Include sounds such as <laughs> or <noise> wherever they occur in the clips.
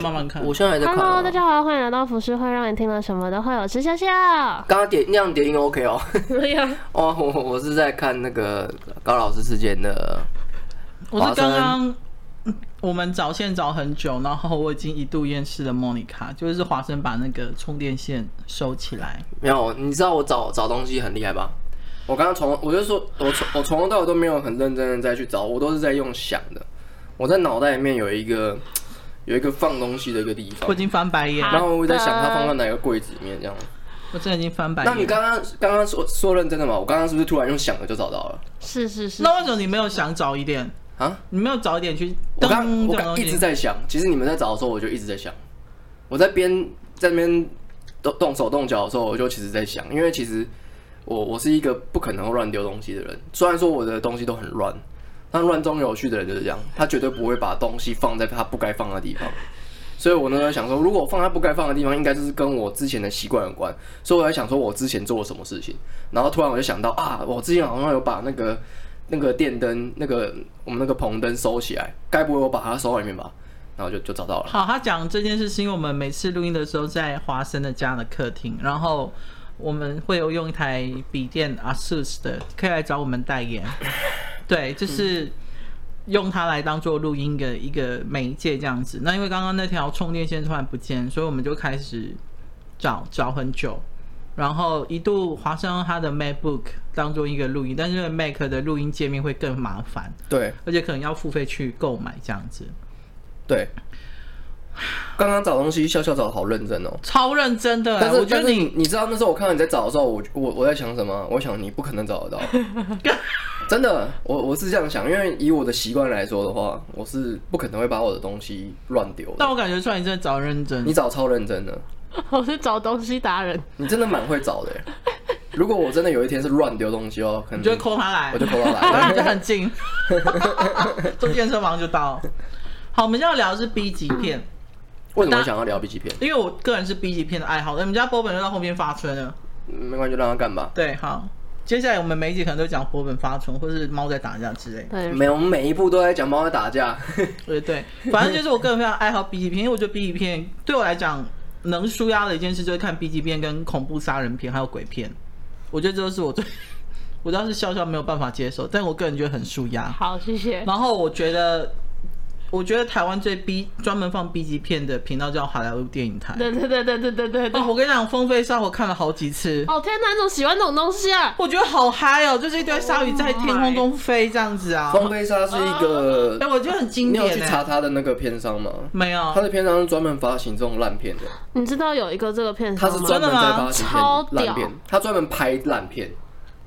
慢慢看。我现在还在看、啊。Hello，大家好，欢迎来到浮世会，让你听了什么都会有吃笑笑。刚刚点那样点音 OK 哦。对呀。<laughs> 哦，我我是在看那个高老师事件的。<laughs> 我是刚刚我们找线找很久，然后我已经一度厌世了。莫妮卡就是华生把那个充电线收起来。没有，你知道我找找东西很厉害吧？我刚刚从我就说，我从我从头到尾都没有很认真的再去找，我都是在用想的。我在脑袋里面有一个有一个放东西的一个地方。我已经翻白眼，然后我在想它放在哪个柜子里面这样。我真的已经翻白眼。那你刚刚刚刚说说认真的吗？我刚刚是不是突然用想的就找到了？是是是。那为什么你没有想找一点啊？你没有早一点去？我刚我刚一直在想，其实你们在找的时候，我就一直在想。我在边在那边动动手动脚的时候，我就其实在想，因为其实。我我是一个不可能乱丢东西的人，虽然说我的东西都很乱，但乱中有序的人就是这样，他绝对不会把东西放在他不该放的地方。所以我那时候想说，如果放在不该放的地方，应该就是跟我之前的习惯有关。所以我在想说，我之前做了什么事情，然后突然我就想到啊，我之前好像有把那个那个电灯、那个我们那个棚灯收起来，该不会我把它收在里面吧？然后就就找到了。好，他讲这件事是因为我们每次录音的时候在华生的家的客厅，然后。我们会有用一台笔电 ASUS 的，可以来找我们代言。对，就是用它来当做录音的一个媒介这样子。那因为刚刚那条充电线突然不见，所以我们就开始找找很久，然后一度华生用他的 MacBook 当做一个录音，但是 Mac 的录音界面会更麻烦，对，而且可能要付费去购买这样子，对。刚刚找东西，笑笑找的好认真哦，超认真的。但是我觉得你，你，你知道那时候我看到你在找的时候，我我我在想什么？我想你不可能找得到，<laughs> 真的，我我是这样想，因为以我的习惯来说的话，我是不可能会把我的东西乱丢。但我感觉出来你真的找认真，你找超认真的。<laughs> 我是找东西达人，你真的蛮会找的。<laughs> 如果我真的有一天是乱丢东西哦，可能你就会 call 他来，我就 call 他来，<laughs> 然后就很近，坐电车马上就到。好，我们现在要聊的是 B 级片。为什么想要聊 B 级片？因为我个人是 B 级片的爱好者。我们家波本就到后面发春了，没关系，就让他干吧。对，好，接下来我们每一集可能都讲波本发春，或是猫在打架之类。对，没有，我们每一部都在讲猫在打架。对对，反正就是我个人非常爱好 B 级片，因为我觉得 B 级片对我来讲能舒压的一件事，就是看 B 级片跟恐怖杀人片还有鬼片。我觉得这都是我最，<laughs> 我当时笑笑没有办法接受，但我个人觉得很舒压。好，谢谢。然后我觉得。我觉得台湾最 B 专门放 B 级片的频道叫好莱坞电影台。对对对对对对对，对。哦，我跟你讲，《风飞沙》我看了好几次。哦天哪，你怎么喜欢这种东西啊？我觉得好嗨哦，就是一堆鲨鱼在天空中飞这样子啊。风飞沙是一个，哎，我觉得很经典。你有去查他的那个片商吗？没有。他的片商是专门发行这种烂片的。你知道有一个这个片商吗？他是专门在发行超烂片，他专门拍烂片。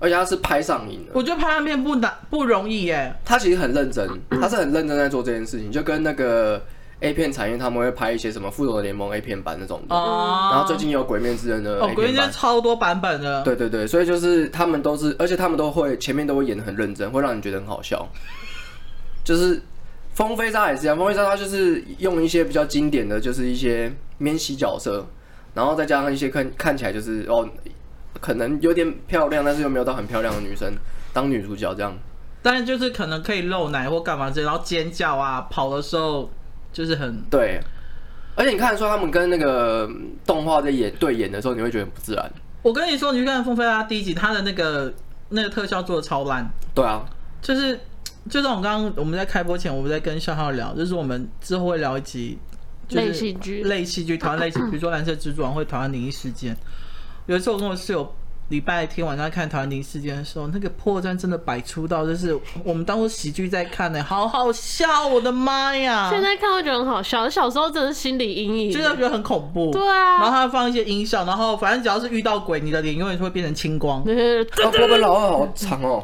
而且他是拍上瘾的，我觉得拍烂片不难不容易耶。他其实很认真，他是很认真在做这件事情，就跟那个 A 片产业，他们会拍一些什么《复仇者联盟》A 片版那种的。哦。然后最近有《鬼面之刃》的。哦，《鬼面之刃》超多版本的。对对对，所以就是他们都是，而且他们都会前面都会演的很认真，会让你觉得很好笑。就是《风飞沙》也是这样，《风飞沙》他就是用一些比较经典的就是一些免洗角色，然后再加上一些看看起来就是哦。可能有点漂亮，但是又没有到很漂亮的女生当女主角这样。但是就是可能可以露奶或干嘛之类，然后尖叫啊，跑的时候就是很对。而且你看说他们跟那个动画在演对演的时候，你会觉得很不自然。我跟你说，你去看《风飞拉》第一集，他的那个那个特效做的超烂。对啊，就是就是我刚刚我们在开播前，我们在跟笑笑聊，就是我们之后会聊一集类戏剧，类戏剧，台湾类戏，比如说《蓝色蜘蛛网》会《台湾灵异事件》。有一次我跟我室友礼拜天晚上看《台湾灵异事件》的时候，那个破绽真的百出到，就是我们当做喜剧在看呢、欸，好好笑，我的妈呀！现在看会觉得很好笑，小时候真的心理阴影，真的觉得很恐怖。对啊，然后他放一些音效，然后反正只要是遇到鬼，你的脸永远会变成青光。对对对，波本老二好长哦，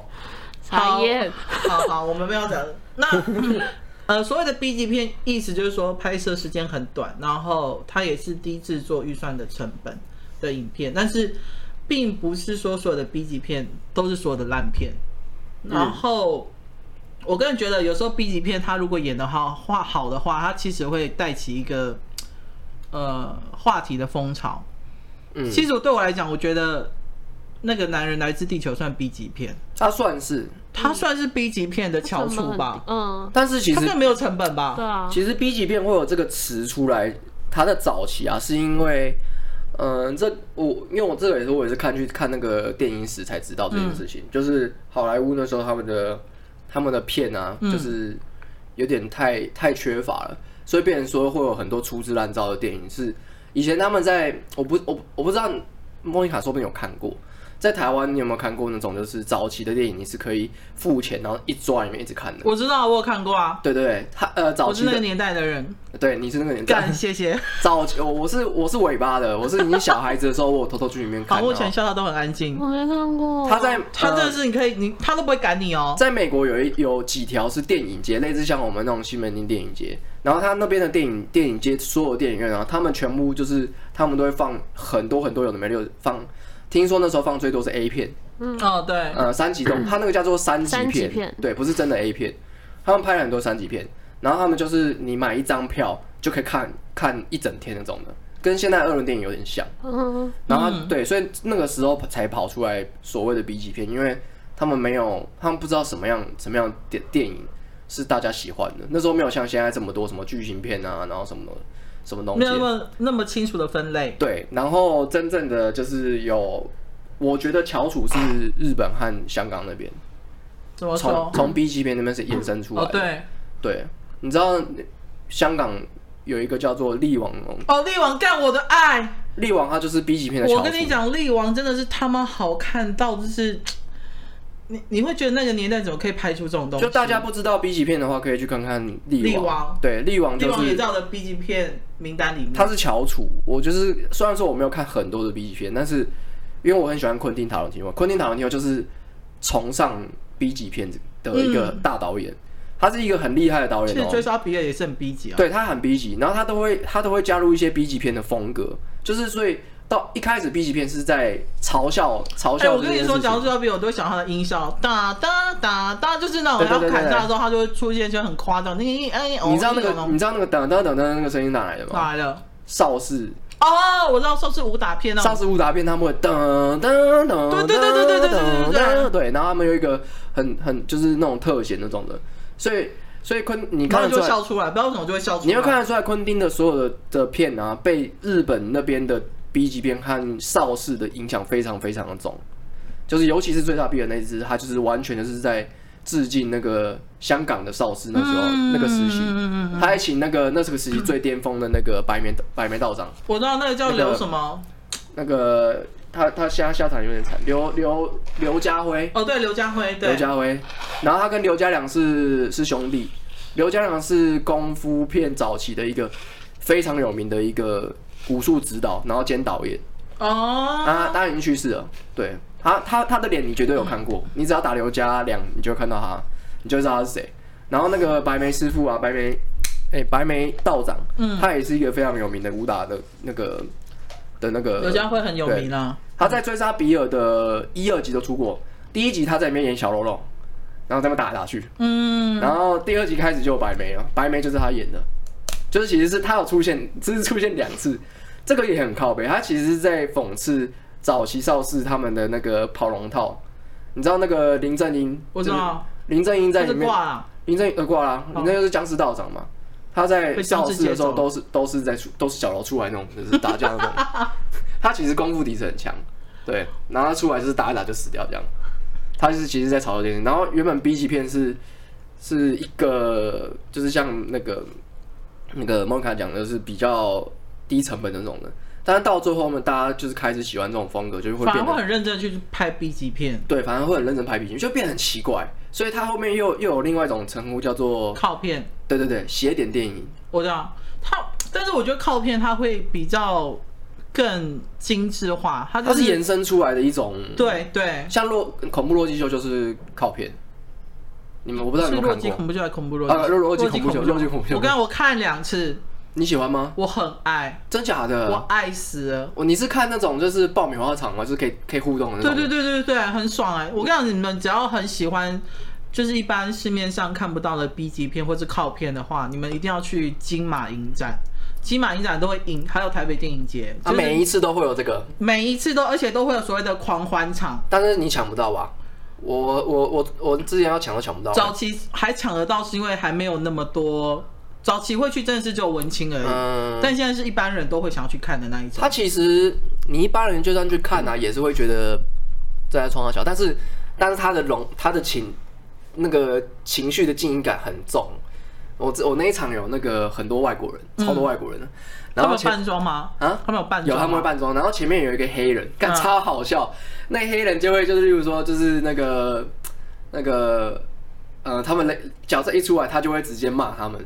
讨厌。好好，我们不要讲。那 <laughs> 呃，所谓的 B 级片，意思就是说拍摄时间很短，然后它也是低制作预算的成本。的影片，但是并不是说所有的 B 级片都是所有的烂片。然后我个人觉得，有时候 B 级片它如果演的话画好的话，它其实会带起一个呃话题的风潮。嗯，其实对我来讲，我觉得那个男人来自地球算 B 级片？他算是，他算是 B 级片的翘楚吧？嗯，但是其实他没有成本吧？对啊，其实 B 级片会有这个词出来，它的早期啊，是因为，嗯、呃，这我因为我这个也是我也是看去看那个电影史才知道这件事情，嗯、就是好莱坞那时候他们的他们的片啊，嗯、就是有点太太缺乏了，所以变成说会有很多粗制滥造的电影是。以前他们在，我不我我不知道莫妮卡说不定有看过，在台湾你有没有看过那种就是早期的电影，你是可以付钱然后一坐在里面一直看的？我知道，我有看过啊。对对对，他呃早期我是那个年代的人。对，你是那个年代。干，谢谢。早期我是我是尾巴的，我是你小孩子的时候，我偷偷去里面看。目前笑他都很安静。我没看过。他在他真的是你可以你他都不会赶你哦。在美国有一有几条是电影街，类似像我们那种西门町电影街。然后他那边的电影电影街所有电影院啊，他们全部就是他们都会放很多很多有的没的放。听说那时候放最多是 A 片，嗯。哦对，呃三级动，他那个叫做三级片，三级片。对，不是真的 A 片，他们拍了很多三级片，然后他们就是你买一张票就可以看看一整天那种的，跟现在二轮电影有点像，嗯，然后对，所以那个时候才跑出来所谓的 B 级片，因为他们没有，他们不知道什么样什么样电电影。是大家喜欢的，那时候没有像现在这么多什么剧情片啊，然后什么什么东西，没有那么那么清楚的分类。对，然后真正的就是有，我觉得翘楚是日本和香港那边，怎么说？从从 B 级片那边是衍生出来的。哦，对，对，你知道香港有一个叫做力王哦，力王干我的爱，力王他就是 B 级片的。我跟你讲，力王真的是他妈好看到就是。你你会觉得那个年代怎么可以拍出这种东西？就大家不知道 B 级片的话，可以去看看《力王》。王对，《力王》就是。力王也在我的 B 级片名单里面。他是翘楚，我就是虽然说我没有看很多的 B 级片，但是因为我很喜欢昆汀塔伦提诺，昆汀塔伦提诺就是崇尚 B 级片的一个大导演，嗯、他是一个很厉害的导演、喔。其实追杀比尔也是很 B 级啊。对，他很 B 级，然后他都会他都会加入一些 B 级片的风格，就是所以。到一开始 B 级片是在嘲笑嘲笑。哎，我跟你说，讲到这个 B，我都会想他的音效，哒哒哒哒，就是那种要砍价的时候，他就会出现一些很夸张。你哎，你知道那个你知道那个哒哒哒哒那个声音哪来的吗？哪来的？邵氏。哦，我知道邵氏武打片哦。邵氏武打片他们会哒哒哒哒。对对对对对对对对对。然后他们有一个很很就是那种特写那种的，所以所以昆你看得出来笑出来，不知道为什么就会笑出来。你要看得出来昆汀的所有的的片啊，被日本那边的。B 级片和邵氏的影响非常非常的重，就是尤其是最大 B 的那一支，他就是完全就是在致敬那个香港的邵氏那时候那个时期，他还请那个那是个时期最巅峰的那个白眉白眉道长，我知道那个叫刘什么，那个他他现在下场有点惨，刘刘刘家辉。哦对刘家辉对。刘家辉，然后他跟刘家良是是兄弟，刘家良是功夫片早期的一个非常有名的一个。武术指导，然后兼导演哦，啊，当然已经去世了。对他，他他的脸你绝对有看过，你只要打刘家良，你就会看到他，你就知道他是谁。然后那个白眉师傅啊，白眉，哎，白眉道长，嗯，他也是一个非常有名的武打的那个的那个。刘家辉很有名啊，他在追杀比尔的一二集都出过，第一集他在里面演小喽啰，然后在那打来打去，嗯，然后第二集开始就有白眉了，白眉就是他演的，就是其实是他有出现，只是出现两次。这个也很靠北，他其实是在讽刺早期邵氏他们的那个跑龙套。你知道那个林正英？我知道。林正英在里面。林正英呃挂了，林正英是僵尸道长嘛？他在邵氏的时候都是都是在出都是小楼出来那种，就是打架那种。<laughs> 他其实功夫底子很强，对，然后他出来就是打一打就死掉这样。他就是其实在炒作电视，然后原本 B 级片是是一个就是像那个那个莫卡讲的是比较。低成本的那种的，但是到最后呢，大家就是开始喜欢这种风格，就是会变得反而会很认真去拍 B 级片。对，反而会很认真拍 B 级片，就变得很奇怪。所以它后面又又有另外一种称呼叫做靠片。对对对，邪点电影。我知道，它，但是我觉得靠片它会比较更精致化，它、就是、它是延伸出来的一种。对对，像洛恐怖洛基秀就是靠片。你们我不知道有没有看过？洛基恐怖秀还是恐怖洛基？啊，洛基恐怖秀，洛基恐怖秀。我刚刚我看两次。你喜欢吗？我很爱，真假的？我爱死了。我你是看那种就是爆米花场吗？就是可以可以互动的那种。对对对对对，很爽哎！我跟你讲，你们只要很喜欢，就是一般市面上看不到的 B 级片或是靠片的话，你们一定要去金马影展。金马影展都会影，还有台北电影节，啊每一次都会有这个，每一次都，而且都会有所谓的狂欢场。但是你抢不到吧？我我我我之前要抢都抢不到。早期还抢得到，是因为还没有那么多。早期会去，真的是只有文青而已。嗯。但现在是一般人都会想要去看的那一种。他其实你一般人就算去看啊，也是会觉得这在创造小，但是但是他的容他的情那个情绪的经营感很重。我我那一场有那个很多外国人，超多外国人。然后他们有扮装吗？啊，他们有扮装。有他们会扮装，然后前面有一个黑人，干超好笑。那黑人就会就是，例如说，就是那个那个呃，他们的角色一出来，他就会直接骂他们。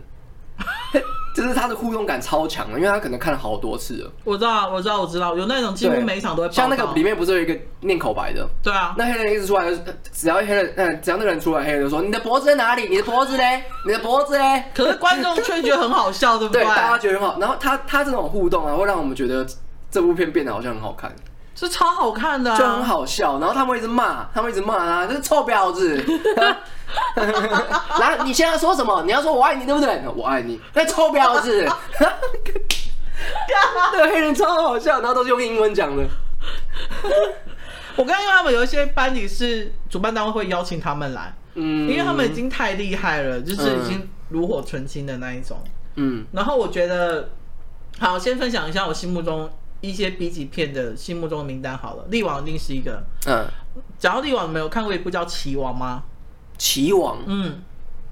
<laughs> 就是他的互动感超强的，因为他可能看了好多次了。我知道，我知道，我知道，有那种几乎每一场都会。像那个里面不是有一个念口白的？对啊。那黑人一直出来，只要黑人，嗯，只要那个人出来，黑人就说：“你的脖子在哪里？你的脖子嘞？你的脖子嘞？”可是观众却觉得很好笑，对不对？对，大家觉得很好。然后他他这种互动啊，会让我们觉得这部片变得好像很好看。是超好看的，啊，就很好笑。然后他们一直骂，他们一直骂他，这是臭婊子。<laughs> 然后你现在说什么？你要说我爱你，对不对？我爱你，那臭婊子。<laughs> 那个黑人超好笑，然后都是用英文讲的。我刚刚因为他们有一些班里是主办单位会邀请他们来，嗯，因为他们已经太厉害了，就是已经炉火纯青的那一种，嗯。然后我觉得，好，先分享一下我心目中。一些 B 级片的心目中的名单好了，力王一定是一个。嗯，讲到力王，没有看过一部叫《棋王》吗？棋王，嗯，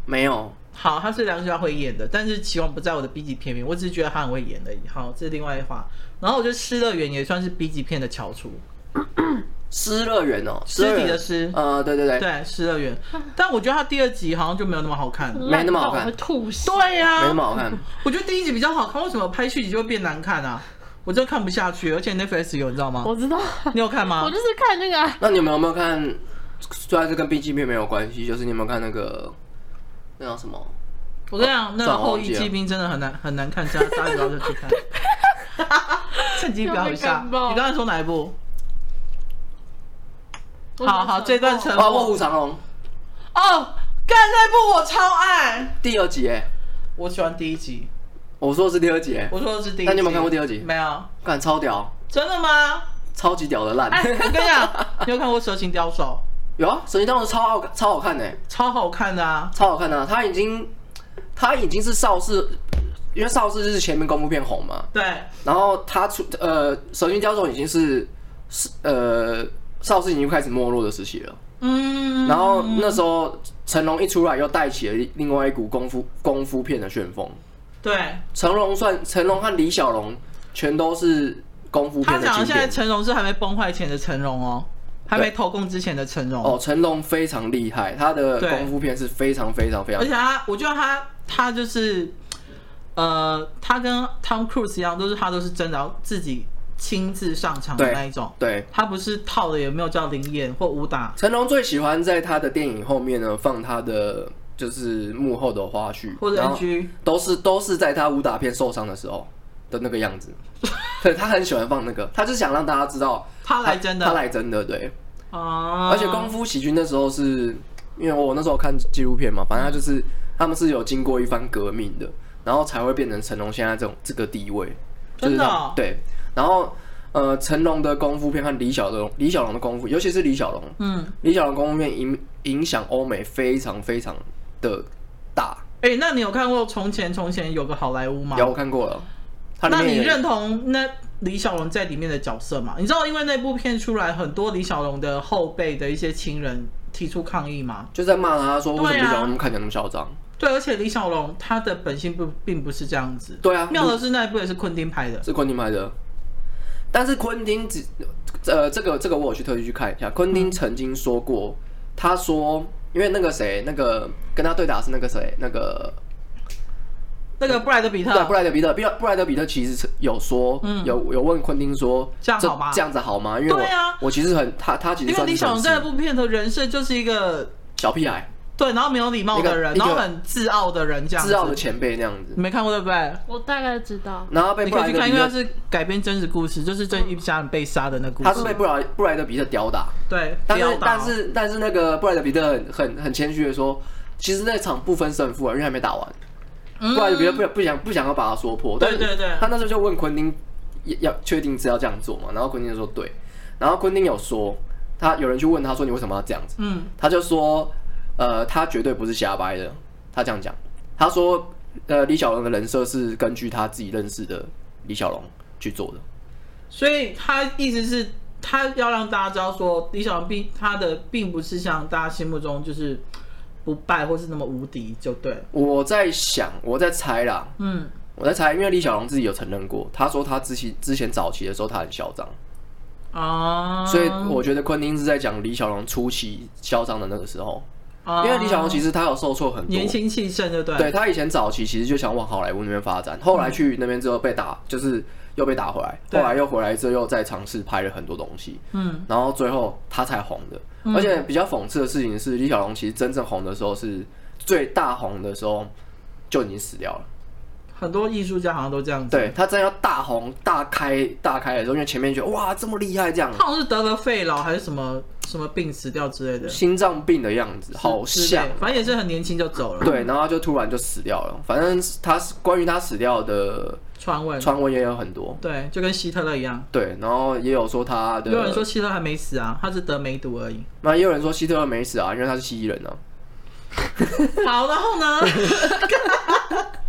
没有。好，他是梁家辉演的，但是棋王不在我的 B 级片名，我只是觉得他很会演而已。好，这是另外一话。然后我觉得《失乐园》也算是 B 级片的翘楚。失乐园哦，尸体的尸。呃，对对对，对，失乐园。但我觉得他第二集好像就没有那么好看，没那么好看，会吐血。对呀、啊，没那么好看。我觉得第一集比较好看，为什么拍续集就会变难看啊？我真的看不下去，而且 Netflix 有，你知道吗？我知道，你有看吗？我就是看那个。那你们有没有看？虽然是跟 B G 片没有关系，就是你有没有看那个那叫什么？我跟你讲，那个后翼弃兵真的很难很难看，大家大家不要去看。<laughs> 趁机表一下，你刚才说哪一部？好好，这段成。啊，卧虎藏龙。哦，干那部我超爱。第二集哎，我喜欢第一集。我说的是第二集，我说的是第一集。那你有没有看过第二集？没有。看超屌。真的吗？超级屌的烂。我跟你讲，你有看过《蛇形刁手》？有啊，《蛇形刁手》超好，超好看的，超好看的啊，超好看的啊。他已经，他已经是邵氏，因为邵氏就是前面功夫片红嘛。对。然后他出呃，《蛇形刁手》已经是是呃，邵氏已经开始没落的时期了。嗯。然后那时候成龙一出来，又带起了另外一股功夫功夫片的旋风。对，成龙算成龙和李小龙，全都是功夫片的现在成龙是还没崩坏前的成龙哦，还没投共之前的成龙。哦，成龙非常厉害，他的功夫片是非常非常非常。而且他，我觉得他他就是，呃，他跟 Tom Cruise 一样，都是他都是真的要自己亲自上场的那一种。对，对他不是套的，也没有叫灵演或武打。成龙最喜欢在他的电影后面呢放他的。就是幕后的花絮，或者 NG，都是都是在他武打片受伤的时候的那个样子。<laughs> 对，他很喜欢放那个，他就想让大家知道他来真的，他来真的，对。哦。而且功夫喜剧那时候是因为我那时候看纪录片嘛，反正他就是他们是有经过一番革命的，然后才会变成成龙现在这种这个地位。真的哦？对。然后呃，成龙的功夫片和李小龙李小龙的功夫，尤其是李小龙，嗯，李小龙功夫片影影响欧美非常非常的大哎、欸，那你有看过从前从前有个好莱坞吗？有，我看过了。那你认同那李小龙在里面的角色吗？你知道，因为那部片出来，很多李小龙的后辈的一些亲人提出抗议吗？就在骂他说，为什么李小龙看起来那么嚣张？对，而且李小龙他的本性不并不是这样子。对啊，妙的是那一部也是昆汀拍的，是昆汀拍的。但是昆汀只呃，这个这个我有去特意去看一下，昆汀曾经说过，他说。因为那个谁，那个跟他对打是那个谁，那个那个布莱德比特，对，布莱德比特，布布莱德比特其实有说，嗯、有有问昆汀说，这样好吗？这样子好吗？因为我对啊，我其实很他他其实因为李小龙在这部片的人设就是一个小屁孩。对，然后没有礼貌的人，然后很自傲的人，这样子，自傲的前辈那样子，你没看过对不对？我大概知道。然后被布莱德彼特，你可以去看，因为他是改编真实故事，就是这一家人被杀的那个故事。他是被布莱布莱德比特吊打，对，但是但是但是那个布莱德比特很很很谦虚的说，其实那场不分胜负啊，因为还没打完。布莱德比特不不想不想要把它说破。对对对，他那时候就问昆汀要确定是要这样做嘛，然后昆汀就说对，然后昆汀有说他有人去问他说你为什么要这样子，嗯，他就说呃他绝对不是瞎掰的，他这样讲，他说呃李小龙的人设是根据他自己认识的李小龙去做的，所以他意思是。他要让大家知道说，李小龙并他的并不是像大家心目中就是不败或是那么无敌，就对。我在想，我在猜啦，嗯，我在猜，因为李小龙自己有承认过，他说他之前之前早期的时候他很嚣张。啊，所以我觉得昆汀是在讲李小龙初期嚣张的那个时候，啊，因为李小龙其实他有受挫很多，年轻气盛，就对。对，他以前早期其实就想往好莱坞那边发展，后来去那边之后被打，就是。又被打回来，后来又回来之后又再尝试拍了很多东西，嗯，然后最后他才红的。嗯、而且比较讽刺的事情是，李小龙其实真正红的时候是最大红的时候就已经死掉了。很多艺术家好像都这样子，对，他真要大红大开大开的时候，因为前面觉得哇这么厉害这样，他好像是得了肺痨还是什么什么病死掉之类的，心脏病的样子，好像，反正也是很年轻就走了。对，然后就突然就死掉了。反正他关于他死掉的。传闻传闻也有很多，对，就跟希特勒一样。对，然后也有说他的，有人说希特勒还没死啊，他是得梅毒而已。那也有人说希特勒没死啊，因为他是蜥蜴人呢、啊。好，然后呢？<laughs> <laughs> <laughs>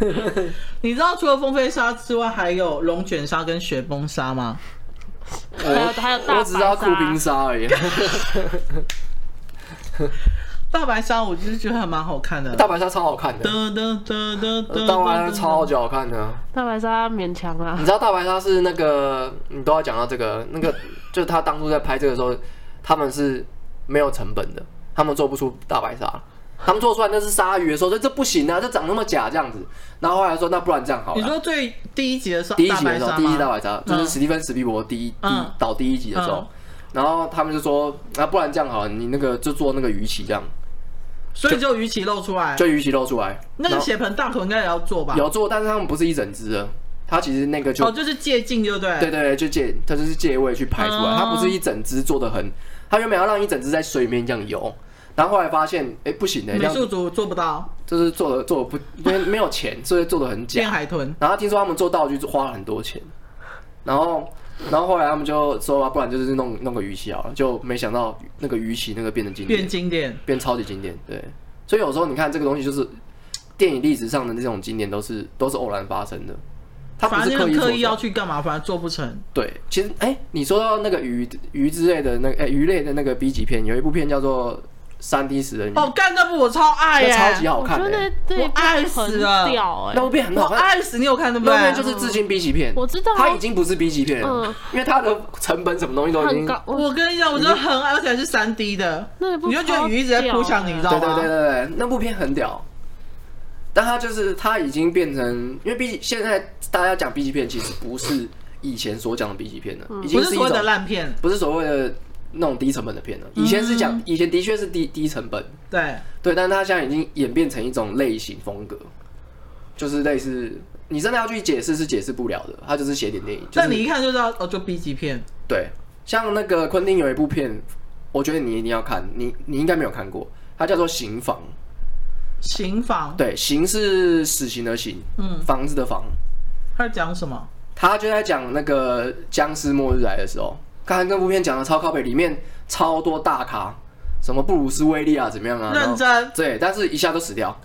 <laughs> 你知道除了风飞沙之外，还有龙卷沙跟雪崩沙吗？我还有还有大白鲨，我只知道酷冰沙而已。<laughs> 大白鲨，我就是觉得还蛮好看的。大白鲨超好看的。大白鲨超级好看的。大白鲨勉强啊。你知道大白鲨是那个，你都要讲到这个，那个就是他当初在拍这个时候，他们是没有成本的，他们做不出大白鲨，他们做出来那是鲨鱼的时候，说这不行啊，这长那么假这样子。然后后来说，那不然这样好了。你说最第一集的时候，第一集的时候，第一集大白鲨就是史蒂芬史皮伯第一第导第一集的时候，然后他们就说，那不然这样好了，你那个就做那个鱼鳍这样。所以就鱼鳍露出来，就鱼鳍露出来。那个血盆大口应该也要做吧？有做，但是他们不是一整只的，它其实那个就哦，就是借镜，对不对？对对对，就借，它就是借位去拍出来，它不是一整只做的很，它原本要让一整只在水里面这样游，然后后来发现，哎，不行的，美术组做不到，就是做的做的不，因为没有钱，所以做的很假。变海豚，然后听说他们做道具花了很多钱，然后。然后后来他们就说啊，不然就是弄弄个鱼鳍好了，就没想到那个鱼鳍那个变得经典，变经典，变超级经典。对，所以有时候你看这个东西，就是电影历史上的那种经典，都是都是偶然发生的。他不是刻意刻意要去干嘛，反而做不成。对，其实哎，你说到那个鱼鱼之类的那个哎鱼类的那个 B 级片，有一部片叫做。三 D 死人哦，干那部我超爱耶，超级好看，我爱死了，那部片很好看，爱死，你有看对不对？那部就是致敬 B 级片，我知道，它已经不是 B 级片了，因为它的成本什么东西都已经高。我跟你讲，我真的很爱，而且是三 D 的，你就觉得鱼一直在扑向你，知道吗？对对对对对，那部片很屌，但它就是它已经变成，因为 B 级现在大家讲 B 级片，其实不是以前所讲的 B 级片了，已经是所谓的烂片，不是所谓的。那种低成本的片了，以前是讲，以前的确是低低成本，对对，但是它现在已经演变成一种类型风格，就是类似你真的要去解释是解释不了的，它就是写点电影。但你一看就知道哦，就 B 级片。对，像那个昆汀有一部片，我觉得你一定要看，你你应该没有看过，它叫做《刑房》。刑房。对，刑是死刑的刑，嗯，房子的房。他在讲什么？他就在讲那个僵尸末日来的时候。刚才那部片讲的超靠北，里面超多大咖，什么布鲁斯威利啊，怎么样啊？认真。对，但是一下都死掉。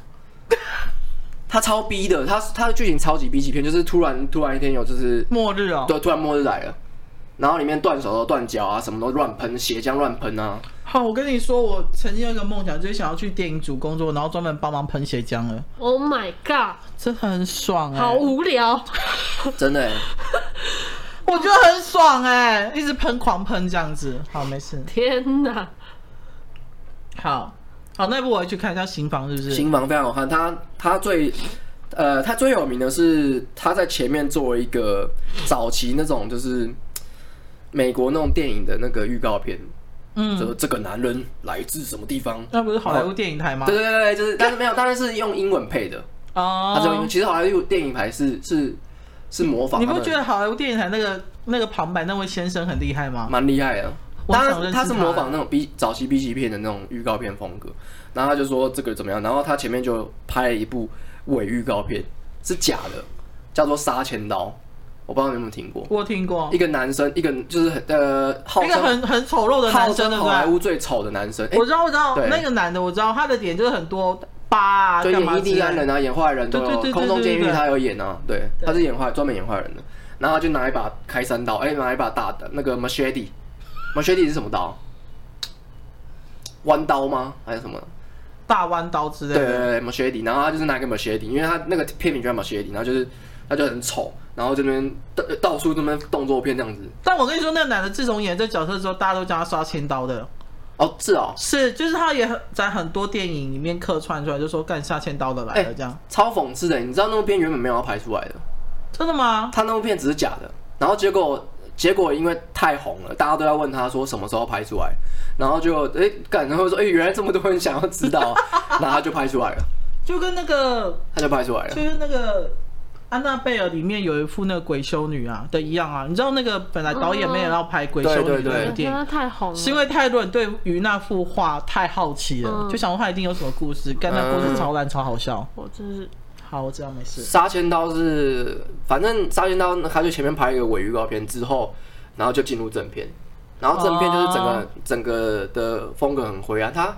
<laughs> 他超逼的，他他的剧情超级 B 级片，就是突然突然一天有就是末日啊，对，突然末日来了，然后里面断手都断脚啊，什么都乱喷血浆乱喷啊。好，我跟你说，我曾经有一个梦想，就是想要去电影组工作，然后专门帮忙喷血浆了。Oh my god，真的很爽哎、欸，好无聊，真的、欸。<laughs> <laughs> 我觉得很爽哎、欸，一直喷狂喷这样子，好没事。天哪，好好，那部我要去看一下《刑房》，是不是？刑房非常好看，他他最呃，他最有名的是他在前面做了一个早期那种就是美国那种电影的那个预告片，嗯，说这个男人来自什么地方？那不是好莱坞电影台吗？对对对，就是，但是没有，当然是用英文配的哦。他这个其实好莱坞电影台是是。是模仿，你不觉得好莱坞电影台那个那个旁白那位先生很厉害吗？蛮厉害的，当然他是模仿那种 B 早期 B 级片的那种预告片风格，然后他就说这个怎么样，然后他前面就拍了一部伪预告片，是假的，叫做《杀千刀》，我不知道你有没有听过。我听过一个男生，一个就是很呃，一个很很丑陋的男生，对不对？好莱坞最丑的男生。我知道，我知道，那个男的我知道，他的点就是很多疤啊，就演印第安人啊，演坏人，对对对，空中监狱他有演啊，对，他是演坏，专门演坏人的。然后他就拿一把开山刀，哎，拿一把大的那个 machete，machete 是什么刀？弯刀吗？还是什么？大弯刀之类的。对对对，machete。然后他就是拿一个 machete，因为他那个片名叫 machete，然后就是他就很丑，然后这边到到处这边动作片这样子。但我跟你说，那个男的自从演这角色之后，大家都叫他刷千刀的。哦，是哦，是，就是他也很在很多电影里面客串出来，就说干下千刀的来了这样。超讽刺的，你知道那部片原本没有要拍出来的。真的吗？他那部片只是假的，然后结果结果因为太红了，大家都要问他说什么时候拍出来，然后就哎干，然后说哎原来这么多人想要知道，然后他就拍出来了，<laughs> 就跟那个他就拍出来了，就是那个安娜贝尔里面有一副那个鬼修女啊的一样啊，你知道那个本来导演没有要拍鬼修女的电影，太红了，是因为太多人对于那幅画太好奇了，嗯、就想说他一定有什么故事，干那故事超烂超好笑，我真是。好，我知道没事。杀千刀是，反正杀千刀，他就前面拍一个伪预告片之后，然后就进入正片，然后正片就是整个、oh. 整个的风格很灰暗，他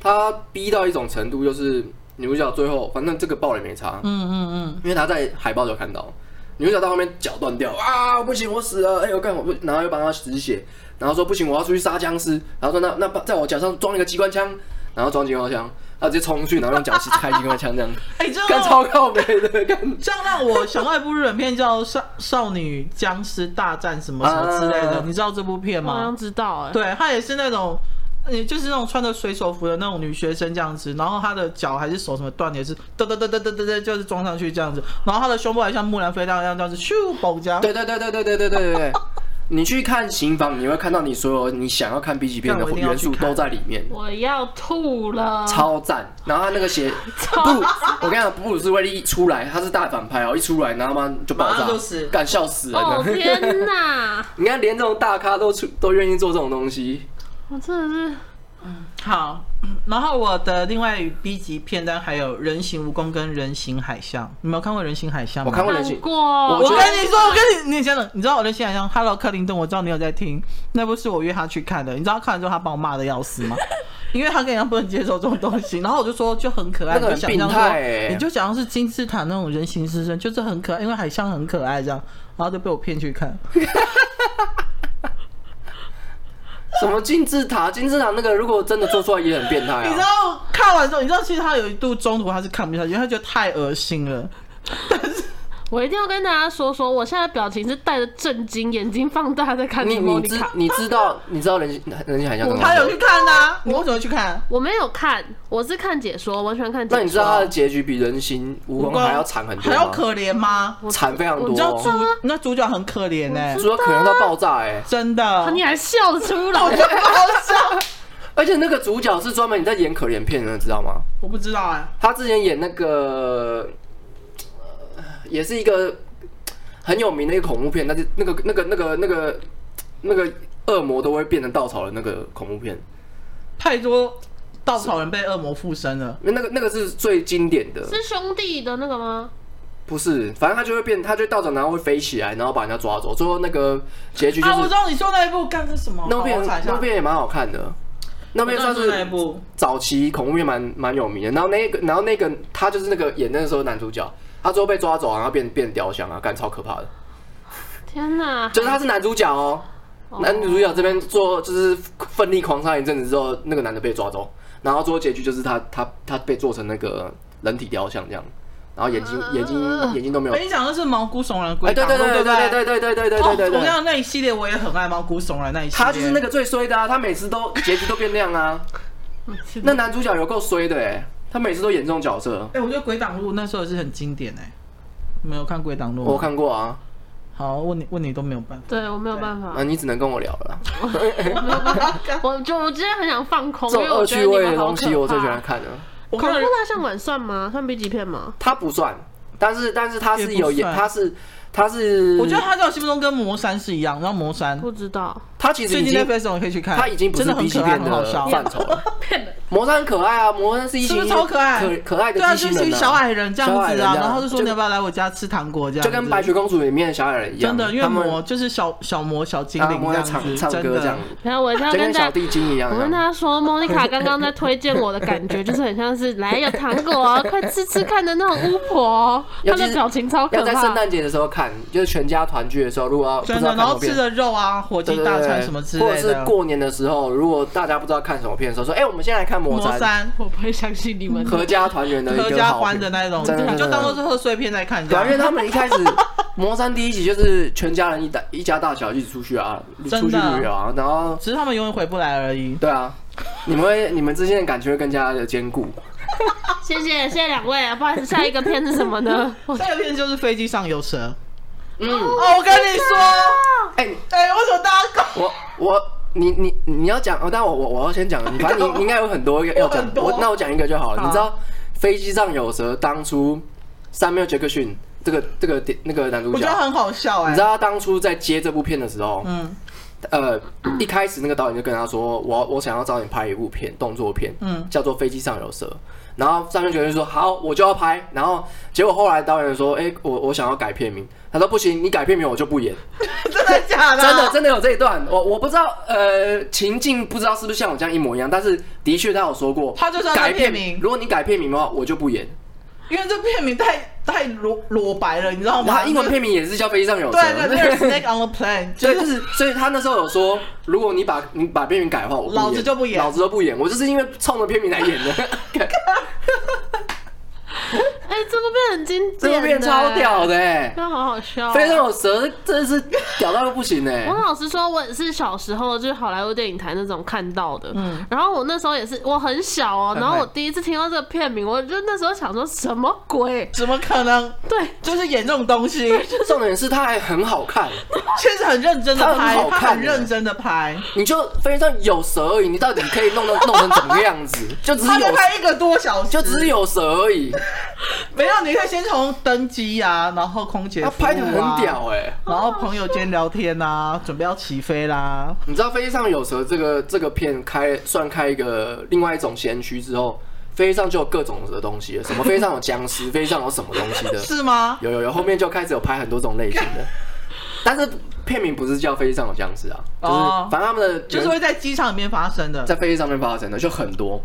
他逼到一种程度，就是女主角最后，反正这个爆了也没差，嗯嗯嗯，因为她在海报就看到女主角到后面脚断掉，啊不行我死了，哎呦干我不，然后又帮他止血，然后说不行我要出去杀僵尸，然后说那那在我脚上装一个机关枪，然后装机关枪。他直接冲出去，然后用脚去开机关枪这样，哎，这样超靠北的，这样让我想到一部日本片叫《少少女僵尸大战》什么什么之类的，你知道这部片吗？好像知道哎。对，它也是那种，也就是那种穿着水手服的那种女学生这样子，然后她的脚还是手什么断的，也是嘚嘚嘚嘚嘚嘚，就是装上去这样子，然后她的胸部还像木兰飞弹一样这样子咻爆家。对对对对对对对对对。<laughs> 你去看刑房，你会看到你所有你想要看 B 级片的元素都在里面。我要吐了，超赞！然后他那个鞋，不，我跟你讲，布鲁斯威利一出来，他是大反派哦，一出来然后嘛就爆炸，敢笑死了！哦天哪！<laughs> 你看连这种大咖都出都愿意做这种东西，我真的是。嗯，好。然后我的另外 B 级片单还有《人形蜈蚣》跟《人形海象》，你没有看过《人形海象》吗？我看过《人形》。我跟你说，我跟你，你先等，你知道我《人形海象》？Hello，克林顿，我知道你有在听，那不是我约他去看的。你知道看完之后他把我骂的要死吗？<laughs> 因为他跟人家不能接受这种东西。然后我就说就很可爱，很病态，你就想要是金字塔那种人形狮身，就是很可爱，因为海象很可爱这样，然后就被我骗去看。<laughs> 什么金字塔？金字塔那个如果真的做出来也很变态！你知道看完之后，你知道其实他有一度中途他是看不下去，因为他觉得太恶心了。但是。我一定要跟大家说说，我现在表情是带着震惊，眼睛放大在看你。你知你知道你知道人人形海象？他有去看呐、啊，我怎么去看？我没有看，我是看解说，完全看解说。那你知道他的结局比人形蜈蚣还要惨很多还要可怜吗？惨非常多。你知道主那主角很可怜哎、欸，主角可怜到爆炸哎、欸，真的。你还笑得出来？我觉得好笑。而且那个主角是专门你在演可怜片的，知道吗？我不知道哎、欸。他之前演那个，也是一个。很有名的一个恐怖片，但是那个那个那个那个那个恶魔都会变成稻草人那个恐怖片，太多稻草人被恶魔附身了。那个那个是最经典的，是兄弟的那个吗？不是，反正他就会变，他就稻草然后会飞起来，然后把人家抓走。最后那个结局就是，啊，我知道你说那一部干的什么？那片那片也蛮好看的，那片算是早期恐怖片蛮蛮有名的。然后那个然后那个他就是那个演那个时候男主角。他最后被抓走，然后变变雕像啊，干超可怕的！<laughs> 天哪！就是他是男主角哦，男主角这边做就是奋力狂杀一阵子之后，那个男的被抓走，然后最后结局就是他他他被做成那个人体雕像这样，然后眼睛眼睛眼睛都没有。我跟你讲的是毛骨悚然鬼挡路，对对对对对对对对对对对。同样那一系列我也很爱毛骨悚然那一系列。他就是那个最衰的啊，他每次都结局都变那样啊。<laughs> 那男主角有够衰的哎。他每次都演这种角色。哎、欸，我觉得《鬼挡路》那时候也是很经典哎、欸。没有看《鬼挡路》？我看过啊。好，问你问你都没有办法。对，我没有办法。那、啊、你只能跟我聊了。<laughs> 我没有办法。我就我今天很想放空。这种恶趣味的东西，我最喜欢看的。恐怖大象馆算吗？算 B 级片吗？它不算，但是但是它是有演，它是他是我觉得他在我心目中跟魔山是一样，然后魔山不知道，他其实最近在 Facebook 可以去看，他已经不是真的很 B 级可爱，片的很好笑。范畴了。<laughs> 骗人。魔山很可爱啊，魔山是一是不群是超可爱可可爱的对啊，机器人就是小矮人这样子啊，然后就说就你要不要来我家吃糖果这样子，就跟白雪公主里面的小矮人一样，真的，因为他们魔就是小小魔小精灵这样子，唱歌这样的。，然后我要就跟小大家，地精一样。我跟大家说，莫妮卡刚刚在推荐我的感觉，就是很像是来有糖果啊，<laughs> 快吃吃看的那种巫婆，她的表情超可要在圣怕。诞节的时候看，就是全家团聚的时候，如果要不知真的，道看什么片，然后吃的肉啊，火鸡大餐什么之或者是。过年的时候，如果大家不知道看什么片的时候，说，哎，我们先来看魔山，魔山我不会相信你们。合家团圆的一合家欢的那种，真的真的你就当做是贺岁片在看这对啊，因为。他们一开始 <laughs> 魔山第一集就是全家人一大一家大小一起出去啊，出去旅游啊，然后只是他们永远回不来而已。对啊，你们会你们之间的感情会更加的坚固。谢谢谢谢两位啊，不好意思，下一个片是什么呢？<laughs> 下一个片就是飞机上有蛇。嗯，哦，我跟你说，哎、哎，为什么大家搞？我我你你你要讲哦，但我我我要先讲，你 <laughs> 反正你你应该有很多要讲我那我讲一个就好了。好你知道飞机上有蛇当初 Samuel Jackson 这个这个那个男主角，我觉得很好笑哎。你知。道他当初在接这部片的时候，嗯。呃，一开始那个导演就跟他说，我我想要找你拍一部片，动作片，嗯。叫做《飞机上有蛇》。然后上面决定说好，我就要拍。然后结果后来导演说，哎、我我想要改片名。他说不行，你改片名我就不演。<laughs> 真的假的？真的真的有这一段，我我不知道，呃，情境不知道是不是像我这样一模一样，但是的确他有说过，他就是改片名如果你改片名的话，我就不演。因为这片名太太裸裸白了，你知道吗？他英文片名也是叫《飞机上有蛇》。对对 <laughs> 对，Snake on the Plane，所以就是，所以他那时候有说，如果你把你把片名改的话，我老子就不演老子都不演，我就是因为冲着片名来演的。<laughs> <laughs> 哎、这部片很经这典，部片超屌的哎、真的好好笑、哦。飞机上有蛇真的是屌到不行哎、我老实说，我也是小时候就是好莱坞电影台那种看到的，嗯，然后我那时候也是我很小哦、很然后我第一次听到这个片名，我就那时候想说什么鬼？怎么可能？对，<laughs> 就是演这种东西，重点是他还很好看，<laughs> 确实很认真的拍，他很好看很认真的拍，你就飞机上有蛇而已，你到底可以弄到弄成怎么样子？就只是有就拍一个多小时，就只是有蛇而已，<laughs> 没有，你可以先从登机呀，然后空姐、他拍的很屌，哎、然后朋友间聊天啊，准备要起飞啦，你知道飞机上有蛇这个这个片开算开一个另外一种先驱之后，飞机上就有各种的东西了，什么飞机上有僵尸，飞机上有什么东西的，是吗？有有有，后面就开始有拍很多种类型的，但是片名不是叫飞机上有僵尸啊，就是哦。反正他们的就是会在机场里面发生的。在飞机上面发生的就很多，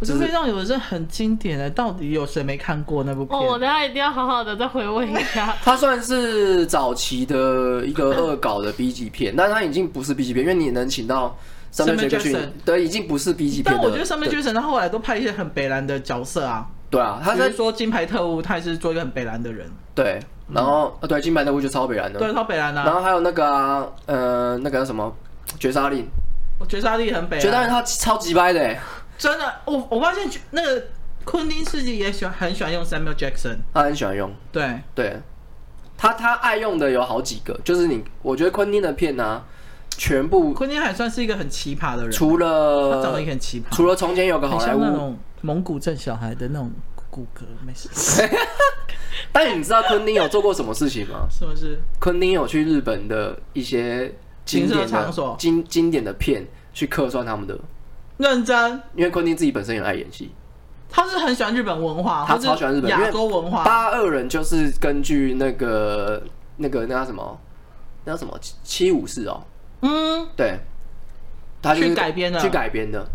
我觉得飞机上有的是很经典的，到底有谁没看过那部片？哦，我等一下一定要好好的再回味一下。<laughs> 它算是早期的一个恶搞的 B 级片，但它已经不是 B 级片，因为你能请到 Samuel Samuel Jackson，Jackson。对，已经不是 B 级片。但我觉得上面对 Jason 他后来都拍一些很北蓝的角色啊，对啊，他在说金牌特务，他也是做一个很北蓝的人，对，然后呃对金牌特务就超北蓝的，对，超北蓝然啊。后还有那个啊呃那个什么绝杀令，我绝杀力很北蓝，绝杀令他超级掰的欸，真的，我我发现那个昆汀世纪也喜欢很喜欢用 Samuel Jackson，他很喜欢用，对，对，他他爱用的有好几个，就是你我觉得昆汀的片呢、啊，全部昆汀还算是一个很奇葩的人，除他长得了也很奇葩，除了从前有个好莱坞，那种蒙古镇小孩的那种骨骼，没事，<laughs> 但你知道昆汀有做过什么事情吗？是不是？昆汀有去日本的一些经典情色场所。的经经典的片去客串他们的，认真，因为昆汀自己本身也爱演戏，他是很喜欢日本文化，他是超喜欢日本亚洲文化，八二人就是根据那个那个那叫什么，那叫什么？七七武士哦，嗯，对，他就是去改编的。去改编的，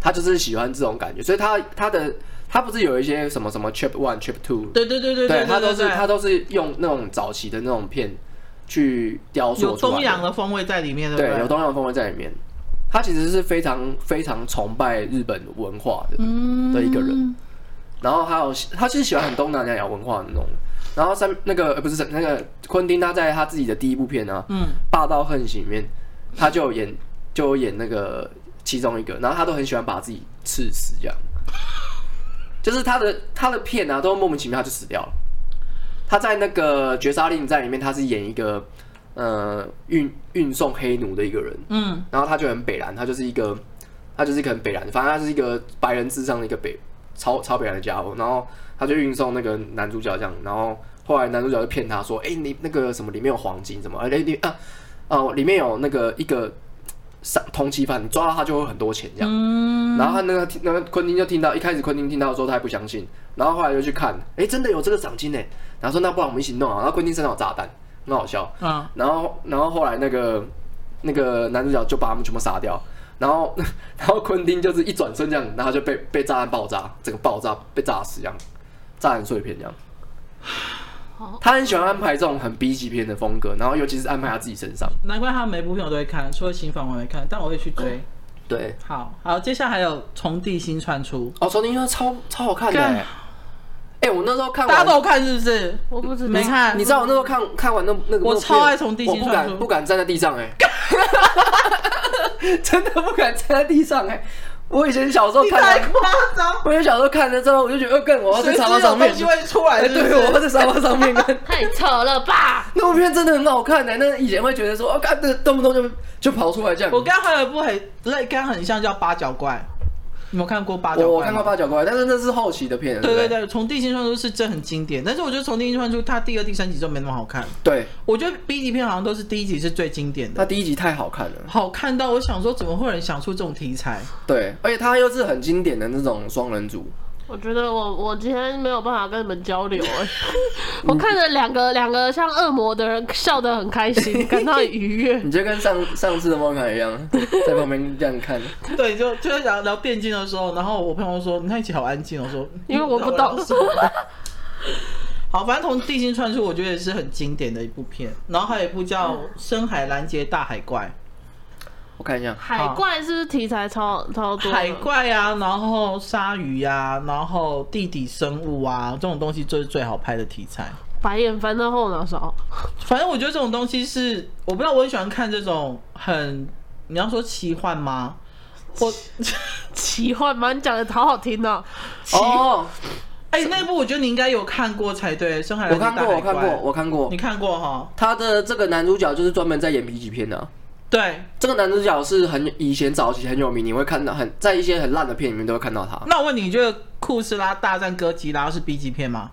他就是喜欢这种感觉，所以他他的他不是有一些什么什么 Chip One Chip Two，对对对对对他都是他都是用那种早期的那种片去雕塑有出来东洋的风味在里面，对？有东洋风味在里面。他其实是非常非常崇拜日本文化的、嗯。的一个人，然后还有他其实喜欢很东南亚文化的那种。然后三那个呃不是那个昆汀，他在他自己的第一部片呢、啊，嗯，霸道横行里面，他就有演就有演那个其中一个，然后他都很喜欢把自己刺死，这样，就是他的他的片啊，都莫名其妙就死掉了。他在那个绝杀令在里面，他是演一个呃运运送黑奴的一个人，嗯，然后他就很北蓝，他就是一个他就是一个很北蓝，反正他是一个白人至上的一个北超超北蓝的家伙，然后他就运送那个男主角这样，然后后来男主角就骗他说：“哎、欸，你那个什么里面有黄金什么？哎、欸，你啊哦，里面有那个一个上通缉犯，你抓到他就会很多钱这样。嗯、然后他那个那个昆汀就听到，一开始昆汀听到的时候他还不相信，然后后来就去看，哎、欸，真的有这个赏金呢。然后说那不然我们一起弄啊。然后昆汀身上有炸弹，很好笑。嗯，然后然后后来那个那个男主角就把他们全部杀掉。然后，<laughs> 然后昆汀就是一转身这样，然后就被被炸弹爆炸，整个爆炸被炸死这样，炸弹碎片这样。他很喜欢安排这种很 B 级片的风格，然后尤其是安排他自己身上。难怪他每部片我都会看，除了《刑房》我没看，但我会去追。嗯、对，好好，接下来还有《从地心窜出》哦，《从地心超超好看的。哎、欸，我那时候看完，大家都有看是不是？我不知没看。你知道我那时候看看完那那个，我超爱《从地心窜出》，不敢不敢站在地上哎。<laughs> 真的不敢站在地上哎、欸！我以前小时候看，太夸张。我以前小时候看了之后，我就觉得，更我要在沙发上面，机会出来是不是？对，我要在沙发上面看。太扯了吧！<laughs> 那部片真的很好看的、欸，那以前会觉得说，哦，看这动不动就就跑出来这样。我刚刚还有一部很，那刚刚很像叫《八角怪》。你有看过八角怪？我看过八角怪，但是那是后期的片。对对对，从地心窜出是真很经典，但是我觉得从地心窜出它第二、第三集就没那么好看。对，我觉得 B 级片好像都是第一集是最经典的。它第一集太好看了，好看到我想说，怎么会有人想出这种题材？对，而且它又是很经典的那种双人组。我觉得我我今天没有办法跟你们交流哎，<laughs> 我看着两个两个像恶魔的人笑得很开心，感到很愉悦。<laughs> 你就跟上上次的莫卡一样，在旁边这样看。<laughs> 对，就就在聊聊电竞的时候，然后我朋友说：“你看一起好安静。”我说：“因为我不懂。”好，反正从地心传出，我觉得也是很经典的一部片。然后还有一部叫《深海拦截大海怪》。我看一下，海怪是不是题材超超多？海怪啊，然后鲨鱼呀，然后地底生物啊，这种东西就是最好拍的题材。白眼翻到后脑勺。反正我觉得这种东西是，我不知道，我很喜欢看这种很，你要说奇幻吗？我 <laughs> 奇幻吗？你讲的好好听哦。<laughs> 哦，哎，那部我觉得你应该有看过才对，《深海》。我看过，我看过，我看过。你看过哈？他的这个男主角就是专门在演 B 级片的。对，这个男主角是很以前早期很有名，你会看到很在一些很烂的片里面都会看到他。那我问你，你觉得酷斯拉大战哥吉拉是 B 级片吗？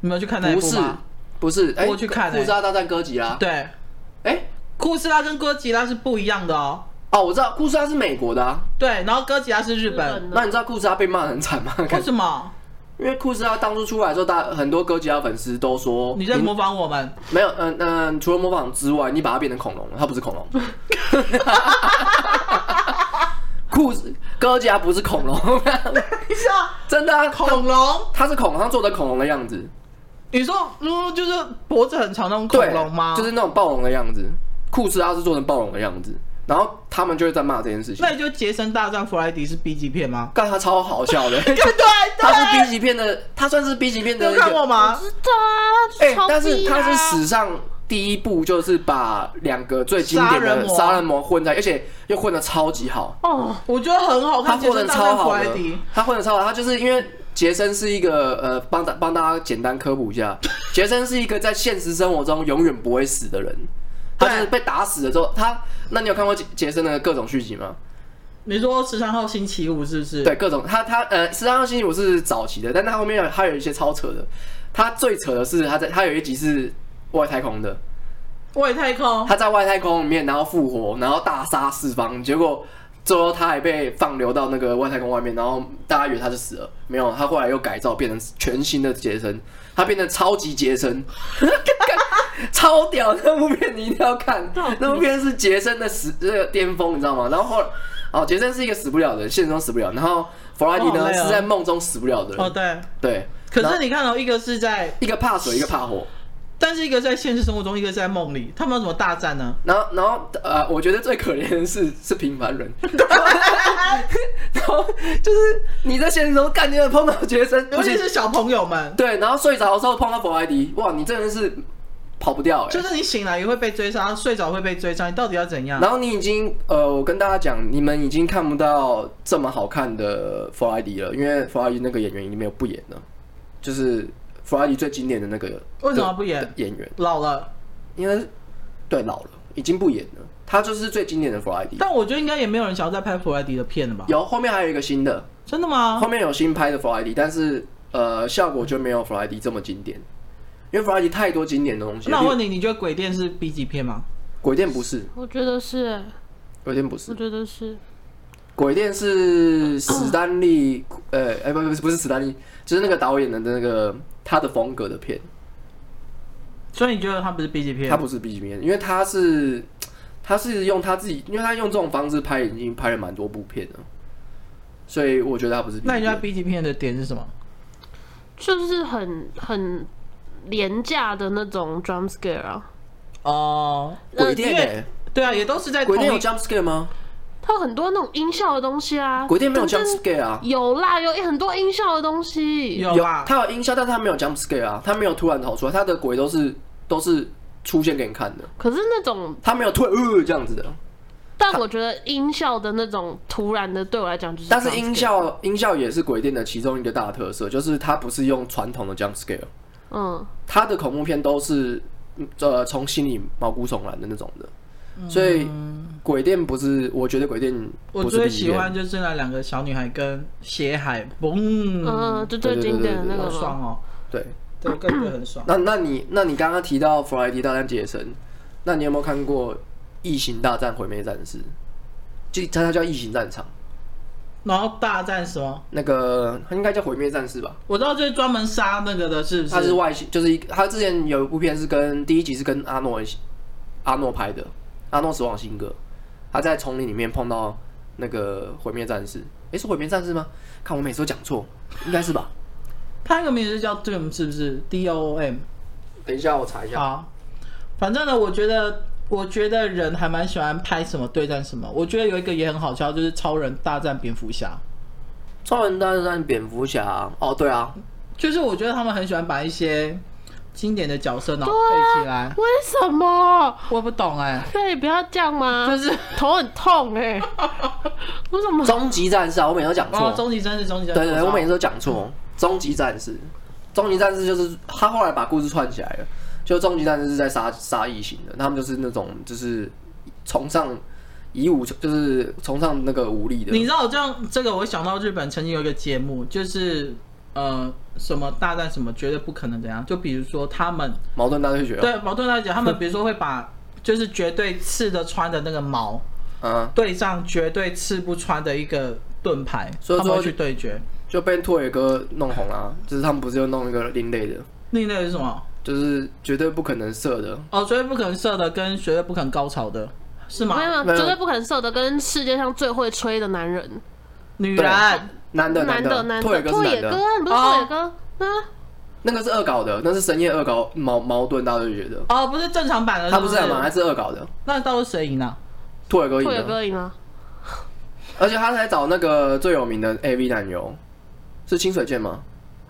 你没有去看那部吗？不是，不是，欸、我去看、欸、酷斯拉大战哥吉拉。对，哎、欸，酷斯拉跟哥吉拉是不一样的哦。哦，我知道酷斯拉是美国的啊。对，然后哥吉拉是日本。日本那你知道酷斯拉被骂很惨吗？为什么？因为酷斯拉当初出来的时候，大很多哥吉拉粉丝都说你在模仿我们。没有，嗯、呃、嗯、呃，除了模仿之外，你把它变成恐龙了，它不是恐龙。<laughs> 酷斯哥吉拉不是恐龙，你 <laughs> 说真的啊？恐龙？它是恐龙，它做的恐龙的样子。你说，嗯，就是脖子很长那种恐龙吗？就是那种暴龙的样子。酷斯拉是做成暴龙的样子。然后他们就会在骂这件事情。那你就杰森大战弗莱迪是 B 级片吗？干他超好笑的。<laughs> 对对，他是 B 级片的，他算是 B 级片的。有看过吗？知道啊。哎，但是他是史上第一部，就是把两个最经典的杀人魔混在，而且又混的超级好。哦，我觉得很好看。他混的超好的。他混的超好，他就是因为杰森是一个呃，帮大帮大家简单科普一下，杰森是一个在现实生活中永远不会死的人。他就是被打死了之后，他，那你有看过杰杰森的各种续集吗？你说十三号星期五是不是？对，各种他他呃，十三号星期五是早期的，但他后面有他有一些超扯的。他最扯的是他在他有一集是外太空的，外太空，他在外太空里面，然后复活，然后大杀四方，结果最后他还被放流到那个外太空外面，然后大家以为他是死了，没有，他后来又改造变成全新的杰森，他变成超级杰森。<laughs> <laughs> 超屌那部片，你一定要看。那部片是杰森的死这个巅峰，你知道吗？然后后来哦，杰森是一个死不了的人，现实中死不了。然后弗莱迪呢、哦、是在梦中死不了的人。哦，对对。可是你看到、哦、一个是在一个怕水，一个怕火，但是一个在现实生活中，一个在梦里，他们有什么大战呢？然后然后呃，我觉得最可怜的是是平凡人。<laughs> 然后就是你在现实中干，你碰到杰森，尤其是小朋友们。对，然后睡着的时候碰到弗莱迪，哇，你真的是。跑不掉、欸，就是你醒来也会被追杀，睡着会被追杀，你到底要怎样？然后你已经呃，我跟大家讲，你们已经看不到这么好看的弗莱迪了，因为弗莱迪那个演员已经没有不演了，就是弗莱迪最经典的那个为什么不演演员老了？因为对老了，已经不演了，他就是最经典的弗莱迪。但我觉得应该也没有人想要再拍弗莱迪的片了吧？有，后面还有一个新的，真的吗？后面有新拍的弗莱迪，但是呃，效果就没有弗莱迪这么经典。因为弗莱迪太多经典的东西。那我问你，你觉得鬼店是 B 级片吗？鬼店不是，我觉得是、欸，鬼店不是，我觉得是。鬼店是史丹利，<coughs> 呃，哎，不不不是史丹利，就是那个导演的那个他的风格的片。所以你觉得他不是 B 级片？他不是 B 级片，因为他是他是用他自己，因为他用这种方式拍，已经拍了蛮多部片了。所以我觉得他不是 B 级片。那你觉得 B 级片的点是什么？就是很很廉价的那种 jump scare 啊。哦、呃，鬼店、欸、对啊，也都是在鬼店有 jump scare 吗？它有很多那种音效的东西啊。鬼店没有 jump scare 啊？有啦，有很多音效的东西。有啊，它有音效，但是它没有 jump scare 啊，它没有突然逃出来，它的鬼都是都是出现给你看的。可是那种它没有突然呃这样子的。但我觉得音效的那种突然的，对我来讲就是。但是音效音效也是鬼店的其中一个大特色，就是它不是用传统的 jump scare。嗯。他的恐怖片都是呃从心里毛骨悚然的那种的。所以鬼店不是，我觉得鬼店不是。我最喜欢就是那两个小女孩跟血海，嘣，嗯，就最经典的那个爽哦。对，对，个人很爽。那那你那你刚刚提到《弗莱迪大战杰森》，那你有没有看过《异形大战毁灭战士》？就它它叫《异形战场》，然后大战什么？那个他应该叫毁灭战士吧？我知道，就是专门杀那个的，是不是？他是外星，就是一他之前有一部片是跟第一集是跟阿诺阿诺拍的。阿诺·死亡辛格，他在丛林里面碰到那个毁灭战士，诶，是毁灭战士吗？看我每次都讲错，应该是吧？他那个名字叫 Doom，是不是？D O O M。等一下，我查一下。好，反正呢，我觉得，我觉得人还蛮喜欢拍什么对战什么。我觉得有一个也很好笑，就是超人大战蝙蝠侠。超人大战蝙蝠侠，哦，对啊，就是我觉得他们很喜欢把一些。经典的角色，然后背起来。为什么？我不懂哎、欸。可以不要这样吗？就是 <laughs> 头很痛哎、欸。<laughs> 为什么？终极战士啊，我每次都讲错。终极战士，终极战士。对对对，我每次都讲错。终极战士，终极战士就是他后来把故事串起来了。就终极战士是在杀杀异形的，他们就是那种就是崇尚以武，就是崇尚那个武力的。你知道这样这个，我想到日本曾经有一个节目，就是。呃，什么大战什么绝对不可能怎样？就比如说他们矛盾大对决，对矛盾大对决，他们 <laughs> 比如说会把就是绝对刺得穿的那个矛，嗯，对上绝对刺不穿的一个盾牌，所以说去对决，就被拓野哥弄红了、啊。就是他们不是又弄一个另类的？另类是什么？就是绝对不可能射的哦，绝对不可能射的跟绝对不可能高潮的是吗？没有，绝对不可能射的跟世界上最会吹的男人，女人。男的男的，拓野哥是男的，不是拓野哥啊？那个是恶搞的，那是深夜恶搞矛矛盾大家就觉得哦，不是正常版的，他不是吗？还是恶搞的？那到底谁赢了？拓野哥赢，拓野哥赢了。而且他才找那个最有名的 AV 男优，是清水健吗？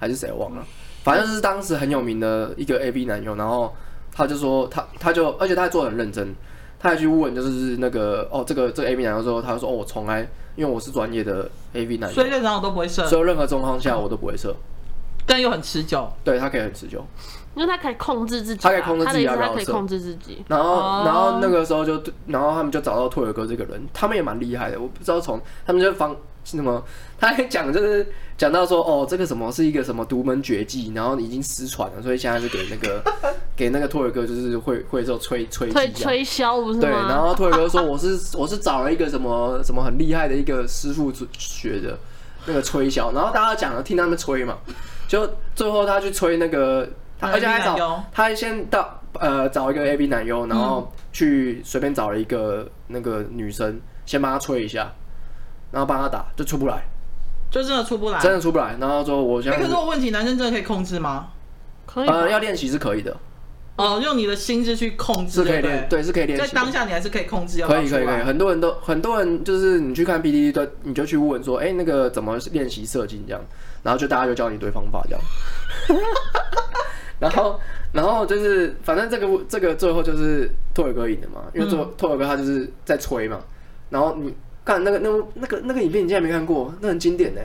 还是谁？我忘了，反正是当时很有名的一个 AV 男优。然后他就说他他就，而且他还做得很认真，他还去问就是那个哦，这个这个 AV 男优说，他就说哦，我从来。因为我是专业的 AV 男，所以任何我都不会射，所以任何状况下我都不会射，但又很持久。对，他可以很持久，因为他可以控制自己，他可以控制自己要不要射，他可以控制自己。然后，然后那个时候就，然后他们就找到托尔哥这个人，他们也蛮厉害的。我不知道从他们就方什么，<laughs> 他还讲就是讲到说，哦，这个什么是一个什么独门绝技，然后已经失传了，所以现在就给那个 <laughs> 给那个托尔哥就是会会做吹吹吹吹箫不是？对，然后托尔哥说我是 <laughs> 我是找了一个什么什么很厉害的一个师傅学的那个吹箫，然后大家讲了听他们吹嘛，就最后他去吹那个，而且还找他还先到呃找一个 A B 男优，然后去随便找了一个那个女生先帮他吹一下。然后帮他打，就出不来，就真的出不来，真的出不来。然后说我现在，可是我问题，男生真的可以控制吗？可以，呃，要练习是可以的。哦，用你的心智去控制，是可以练，对，是可以练习。在当下你还是可以控制，要可以，可以，可以。很多人都，很多人就是你去看的，你就去问说，哎，那个怎么练习射精这样？然后就大家就教你一堆方法这样。然后，然后就是，反正这个这个最后就是拓尔哥赢的嘛，因为拓拓尔哥他就是在吹嘛，然后你。看那个、那、那个、那个影片，你竟然没看过？那很经典呢。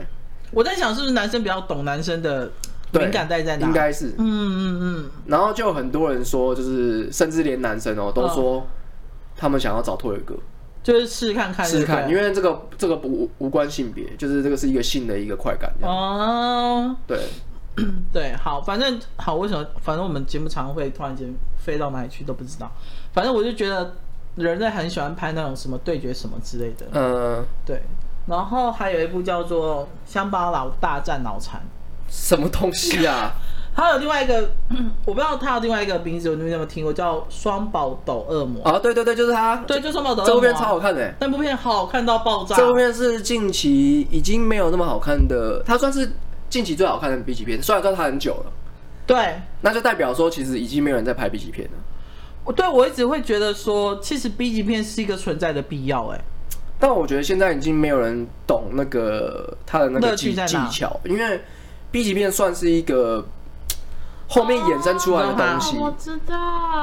我在想，是不是男生比较懂男生的敏感带在哪？应该是。嗯嗯嗯。然后就很多人说，就是甚至连男生哦、喔、都说，他们想要找拓野哥，就是试看看，试看，因为这个这个不无关性别，就是这个是一个性的一个快感。哦。对。<clears throat> 对，好，反正好，为什么？反正我们节目常会突然间飞到哪里去都不知道。反正我就觉得人类很喜欢拍那种什么对决什么之类的。嗯，对。然后还有一部叫做《乡巴佬大战脑残》，什么东西啊？<laughs> 还有另外一个，<clears throat> 我不知道他有另外一个名字，你们有没有听过？叫《双宝斗恶魔》啊？对对对，就是他。对，就双宝斗恶魔。这部片超好看的，那部片好好看到爆炸。这部片是近期已经没有那么好看的，它算是近期最好看的 B 级片。虽然说它很久了，对，那就代表说其实已经没有人在拍 B 级片了。我对我一直会觉得说，其实 B 级片是一个存在的必要，哎。但我觉得现在已经没有人懂那个他的那个技技巧，因为 B 级片算是一个。后面衍生出来的东西，我知道，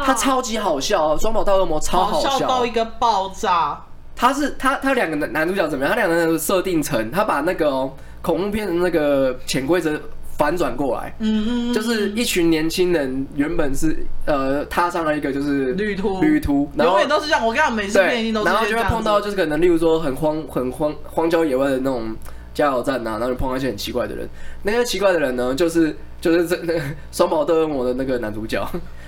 它超级好笑，双宝大恶魔超好笑，好笑到一个爆炸。他是他他两个男男主角怎么样？他两个人设定成他把那个、喔、恐怖片的那个潜规则反转过来，嗯嗯，就是一群年轻人原本是呃踏上了一个就是旅途旅途，然后永远都是这样。我跟你讲，每次电影都是然后就会碰到就是可能例如说很荒很荒荒郊野外的那种加油站呐、啊，然后就碰到一些很奇怪的人。那些奇怪的人呢，就是。就是这那个 <laughs> 双宝斗恶魔的那个男主角，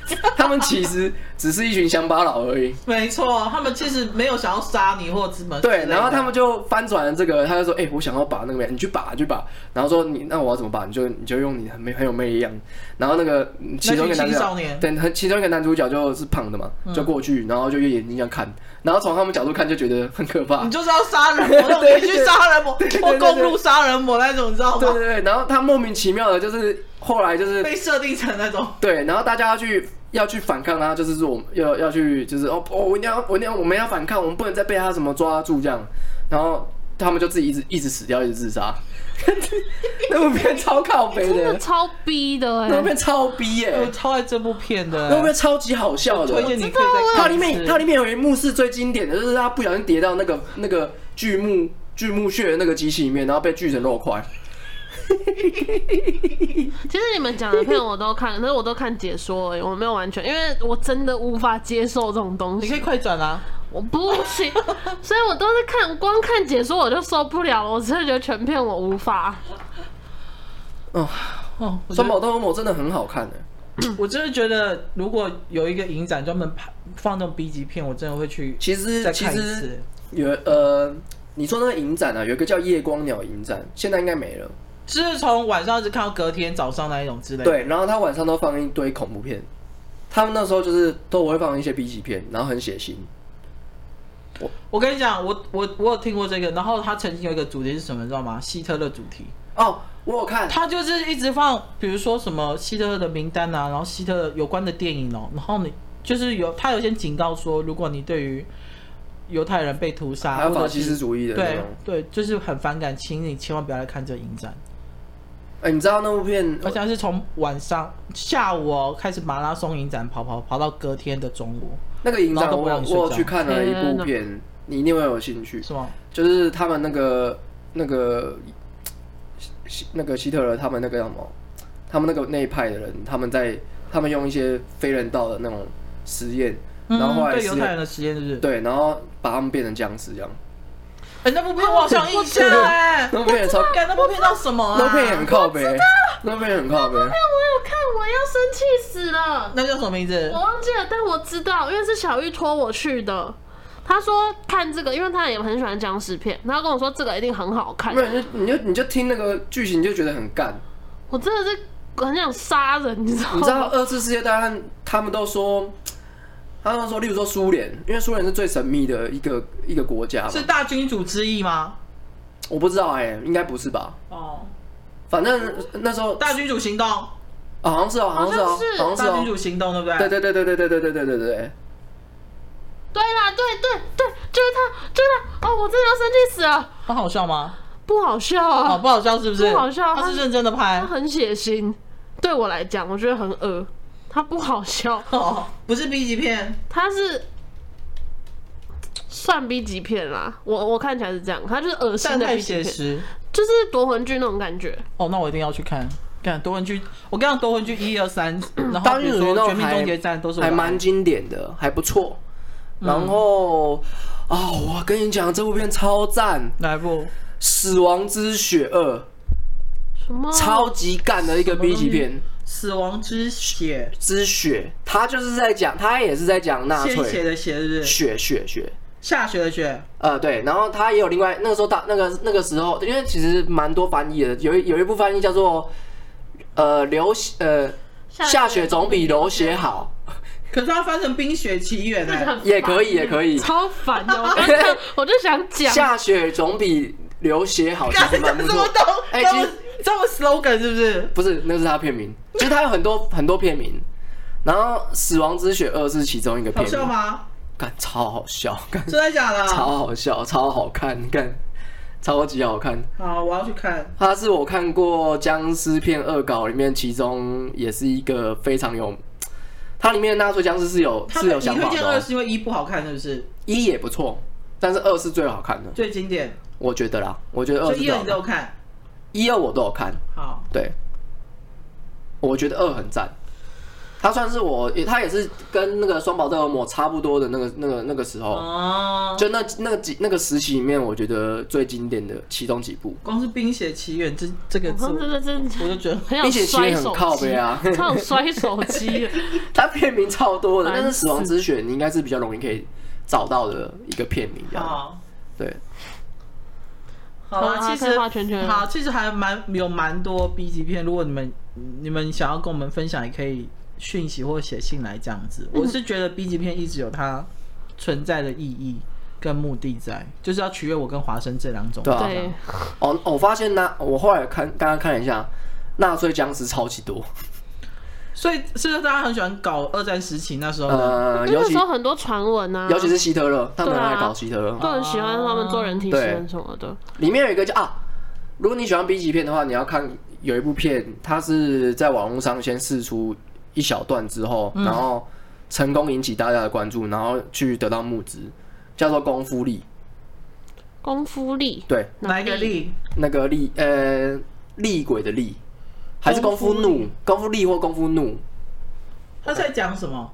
<laughs> 他们其实只是一群乡巴佬而已。没错，他们其实没有想要杀你或者什么。对，然后他们就翻转了这个，他就说：“哎、欸，我想要把那个，你去把，你去把。”然后说：“你那我要怎么把？你就你就用你很没很有魅力一样。”然后那个其中一个男主角，对，其中一个男主角就是胖的嘛，就过去，然后就用眼睛这样看，然后从他们角度看就觉得很可怕。你就是要杀人魔，<laughs> 你去杀人魔或公路杀人魔那种，你知道吗？对对对，然后他莫名其妙的就是。后来就是被设定成那种。<laughs> 对，然后大家要去要去反抗他，就是说我们要要去就是哦哦，我一定要我一定要我们要反抗，我们不能再被他什么抓住这样，然后他们就自己一直一直死掉，一直自杀。<laughs> 那部片超靠北的，真的超逼的哎，那部片超逼耶，我超爱这部片的，那部片超级好笑的，推荐你可以再看。它里面它里面有一幕是最经典的，就是他不小心跌到那个那个锯木锯木屑的那个机器里面，然后被锯成肉块。<laughs> 其实你们讲的片我都看，但是我都看解说而已，我没有完全，因为我真的无法接受这种东西。你可以快转啊，我不行，<laughs> 所以我都是看光看解说我就受不了了，我真的觉得全片我无法。哦哦，双宝斗恶魔真的很好看的，<clears throat> 我真的觉得如果有一个影展专门拍放那种 B 级片，我真的会去。其实其实有呃，你说那个影展啊，有一个叫夜光鸟影展，现在应该没了。是从晚上一直看到隔天早上那一种之类的。对，然后他晚上都放一堆恐怖片，他们那时候就是都会放一些 B 级片，然后很血腥。我我跟你讲，我我我有听过这个，然后他曾经有一个主题是什么，你知道吗？希特勒主题。哦，我有看。他就是一直放，比如说什么希特勒的名单啊，然后希特勒有关的电影哦，然后你就是有他有先警告说，如果你对于犹太人被屠杀，还有法西斯主义的，对对，就是很反感，请你千万不要来看这影展。哎、欸，你知道那部片？好像是从晚上下午哦开始马拉松影展跑跑跑到隔天的中午。那个影展我我去看了一部片，你一定会有兴趣。是吗？就是他们那个那个希那个希特勒他们那个叫什么？他们那个那一派的人，他们在他们用一些非人道的那种实验，然后后来对犹太人的实验，是不是？对，然后把他们变成僵尸这样。哎、欸，那部片我好像印象哎，<laughs> 那部片超，那部片叫什么啊？那部片也很靠北，那部片很靠北。那部片我有看，我要生气死了。那叫什么名字？我忘记了，但我知道，因为是小玉托我去的。他说看这个，因为他也很喜欢僵尸片，他跟我说这个一定很好看。没有，你就你就你就听那个剧情，你就觉得很干。我真的是很想杀人，你知道吗？你知道二次世界大战，他们都说。他们说，例如说苏联，因为苏联是最神秘的一个一个国家，是大君主之役吗？我不知道哎、欸，应该不是吧？哦，反正那时候大君主行动，哦、好像是哦，好像是哦，好像是大君主行动，对不对？对对对对对对对对对对对对。对啦，对对对，就是他，就是他。哦，我真的要生气死了。他好笑吗？不好笑啊，哦，不好笑是不是？不好笑，他是认真的拍，他很血腥。对我来讲，我觉得很恶。它不好笑哦，不是 B 级片，它是算 B 级片啦。我我看起来是这样，它就是恶心的 B 级片，就是夺魂剧那种感觉。哦，那我一定要去看。看夺魂剧，我跟你讲夺魂剧一二三，<clears throat> 然后比如说绝命终结战都是还蛮经典的，还不错。然后啊、嗯哦，我跟你讲，这部片超赞，哪一部？死亡之血二。什么超级干的一个 B 级片，死亡之血。之血，他就是在讲，他也是在讲纳粹。的血，是不是？血血血，下雪的雪。呃，对，然后他也有另外那个时候大那个那个时候，因为其实蛮多翻译的，有一有一部翻译叫做呃流呃下雪总比流血好，<laughs> 可是它翻成《冰雪奇缘》呢，也可以也可以，超烦的，我刚刚 <laughs> 我就想讲。下雪总比流血好，其实蛮不错。<laughs> 哎，其实这么 slogan 是不是？不是，那是他片名，就是他有很多很多片名，然后《死亡之血二》是其中一个片名。好笑吗？干，超好笑，干，真的假的？超好笑，超好看，干，超级好看。好，我要去看。它是我看过僵尸片恶搞里面，其中也是一个非常有。它里面的纳粹僵尸是有是有想法的。你推荐二是因为一不好看，是不是？一也不错，但是二是最好看的，最经典。我觉得啦，我觉得二是最好看。一二你都有看？一二我都有看。好，对，我觉得二很赞。他算是我，他也是跟那个双宝特尔摩差不多的那个、那个、那个时候，哦，就那那个几那个时期里面，我觉得最经典的其中几部，光是《冰雪奇缘》这这个字，真的真的，我就觉得《冰雪奇缘》很靠背啊，超摔手机，<laughs> 他片名超多的，但是《死亡之雪》你应该是比较容易可以找到的一个片名，这样，对。好啊，其实好，其实还蛮有蛮多 B 级片，如果你们你们想要跟我们分享，也可以。讯息或写信来这样子，我是觉得 B 级片一直有它存在的意义跟目的在，就是要取悦我跟华生这两种。对啊。哦，我发现那我后来看刚刚看了一下，纳粹僵尸超级多，所以是不是大家很喜欢搞二战时期那时候？呃，那时候很多传闻啊，尤其是希特勒，他们爱搞希特勒，都很喜欢他们做人体实验什么的。里面有一个叫啊，如果你喜欢 B 级片的话，你要看有一部片，它是在网络上先试出。一小段之后，然后成功引起大家的关注，然后去得到募资，叫做功夫力。功夫力，对，哪一个力？那个力，呃，厉鬼的厉，还是功夫怒？功夫力或功夫怒？他在讲什么？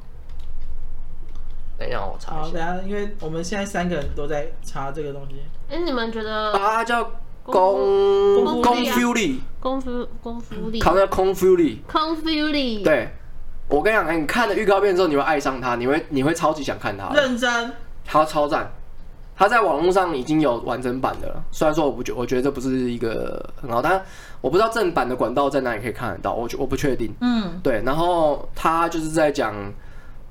等一下，我查一下。好，等下，因为我们现在三个人都在查这个东西。哎，你们觉得？啊，叫。功功夫力，功夫功夫力，考叫功夫力，功夫力。对，我跟你讲，你看了预告片之后，你会爱上他，你会你会超级想看他。认真，他超赞，他在网络上已经有完整版的了。虽然说我不觉，我觉得这不是一个很好，但我不知道正版的管道在哪里可以看得到，我我不确定。嗯，对。然后他就是在讲，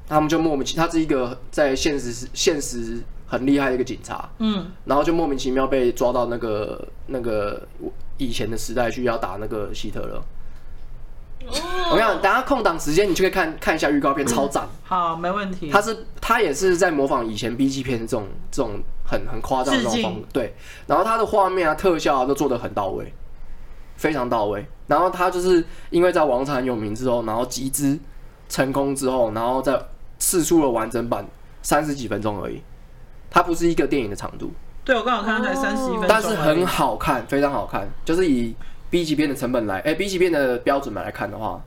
他们就莫名其妙，他是一个在现实现实。很厉害的一个警察，嗯，然后就莫名其妙被抓到那个那个以前的时代去要打那个希特勒。哦，我跟你讲，等下空档时间你就可以看看一下预告片，超赞。好，没问题。他是他也是在模仿以前 B G 片这种这种很很夸张的那种风格，对。然后他的画面啊、特效啊都做的很到位，非常到位。然后他就是因为在网上很有名之后，然后集资成功之后，然后再试出了完整版，三十几分钟而已。它不是一个电影的长度，对，我刚好看才三十一分钟，但是很好看，非常好看。就是以 B 级片的成本来，哎、欸、，B 级片的标准来看的话，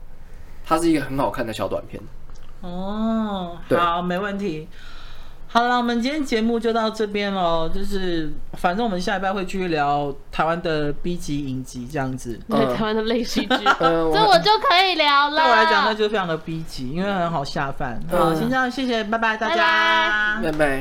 它是一个很好看的小短片。哦，好，没问题。好了，我们今天节目就到这边喽。就是反正我们下礼拜会继续聊台湾的 B 级影集这样子，对、呃、台湾的类戏剧，<laughs> 这我就可以聊了。对我来讲，那就非常的 B 级，因为很好下饭。好，先这样，谢谢，拜拜，大家，拜拜。拜拜。